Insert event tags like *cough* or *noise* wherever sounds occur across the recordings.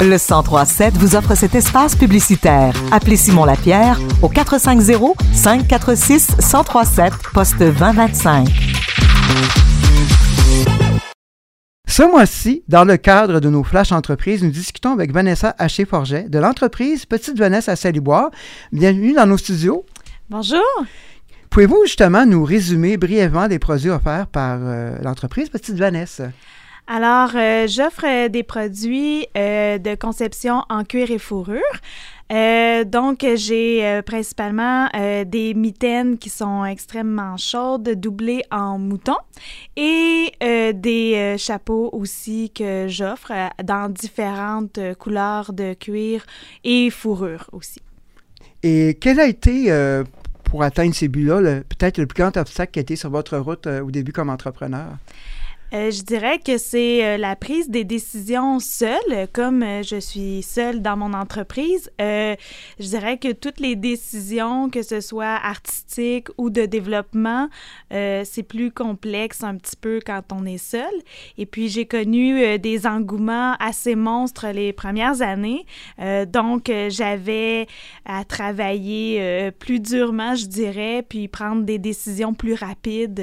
Le 1037 vous offre cet espace publicitaire. Appelez Simon Lapierre au 450 546 1037 poste 2025. Ce mois-ci, dans le cadre de nos Flash Entreprises, nous discutons avec Vanessa Haché-Forget de l'entreprise Petite Vanessa à Saliboire. Bienvenue dans nos studios. Bonjour. Pouvez-vous justement nous résumer brièvement les produits offerts par euh, l'entreprise Petite Vanessa? Alors, euh, j'offre euh, des produits euh, de conception en cuir et fourrure. Donc, j'ai principalement des mitaines qui sont extrêmement chaudes, doublées en mouton, et des chapeaux aussi que j'offre dans différentes couleurs de cuir et fourrure aussi. Et quel a été, pour atteindre ces buts-là, peut-être le plus grand obstacle qui a été sur votre route au début comme entrepreneur? Euh, je dirais que c'est euh, la prise des décisions seule, comme euh, je suis seule dans mon entreprise. je dirais que toutes les décisions, que ce soit artistiques ou de développement, c'est plus complexe un petit peu quand on est seul. Et puis j'ai connu des engouements assez monstres les premières années, donc j'avais à travailler plus durement, je dirais, puis prendre des décisions plus rapides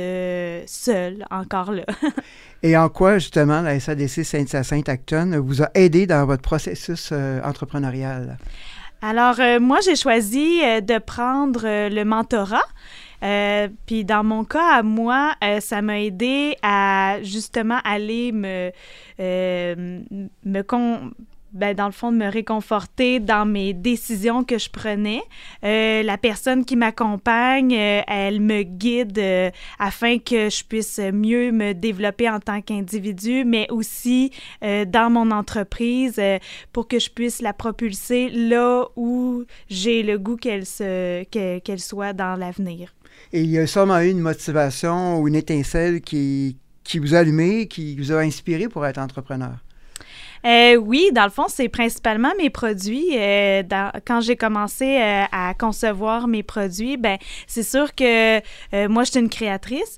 seule, encore là. *laughs* Et en quoi, justement, la SADC Sainte-Sainte-Acton vous a aidé dans votre processus euh, entrepreneurial? Alors, euh, moi, j'ai choisi euh, de prendre le mentorat. puis dans mon cas, à moi, ça m'a aidé à justement aller me, me con ben, dans le fond, de me réconforter dans mes décisions que je prenais. Euh, la personne qui m'accompagne, euh, elle me guide euh, afin que je puisse mieux me développer en tant qu'individu, mais aussi dans mon entreprise pour que je puisse la propulser là où j'ai le goût qu'elle se, qu'elle soit dans l'avenir. Et il y a sûrement eu une motivation ou une étincelle qui, qui vous a allumé, qui vous a inspiré pour être entrepreneur? Euh, oui, dans le fond, c'est principalement mes produits. Euh, quand j'ai commencé euh, à concevoir mes produits, ben c'est sûr que moi, je suis une créatrice.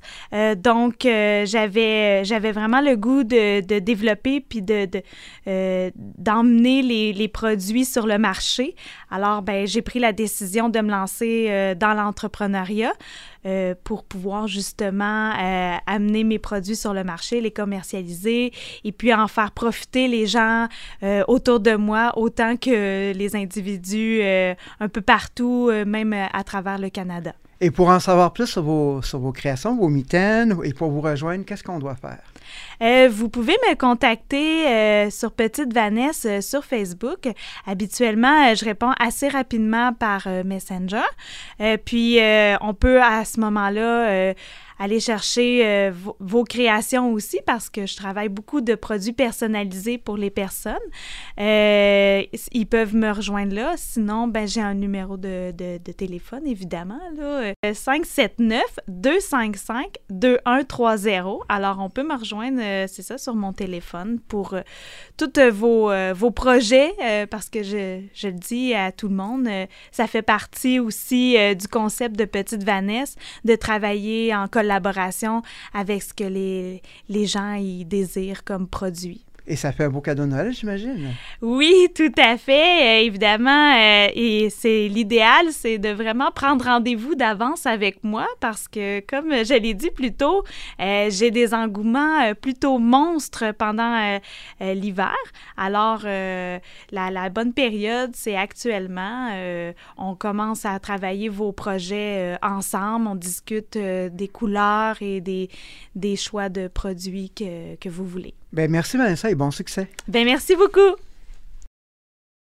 donc, j'avais j'avais vraiment le goût de, de développer puis de, d'emmener les, les, produits sur le marché. Alors, ben j'ai pris la décision de me lancer dans l'entrepreneuriat. Euh, pour pouvoir justement euh, amener mes produits sur le marché, les commercialiser et puis en faire profiter les gens euh, autour de moi autant que les individus un peu partout, même à travers le Canada. Et pour en savoir plus sur vos, sur vos créations, vos mitaines, et pour vous rejoindre, qu'est-ce qu'on doit faire? Euh, vous pouvez me contacter euh, sur Petite Vanessa euh, sur Facebook. Habituellement, je réponds assez rapidement par Messenger. puis, on peut à ce moment-là aller chercher euh, vos, créations aussi parce que je travaille beaucoup de produits personnalisés pour les personnes. Euh, ils peuvent me rejoindre là. Sinon, ben, j'ai un numéro de, de, téléphone, évidemment, là, 579-255-2130. Euh, Alors, on peut me rejoindre, c'est ça, sur mon téléphone pour tous vos, vos projets parce que je, je, le dis à tout le monde, ça fait partie aussi du concept de Petite Vanessa de travailler en collaboration collaboration avec ce que les, les gens y désirent comme produit. Et ça fait un beau cadeau de Noël, j'imagine. Oui, tout à fait. Euh, évidemment, euh, et c'est l'idéal, c'est de vraiment prendre rendez-vous d'avance avec moi parce que, comme je l'ai dit plus tôt, euh, j'ai des engouements plutôt monstres pendant l'hiver. Alors, la, la, bonne période, c'est actuellement. on commence à travailler vos projets ensemble. On discute des couleurs et des, des choix de produits que, que vous voulez. Ben merci Vanessa et bon succès. Ben merci beaucoup.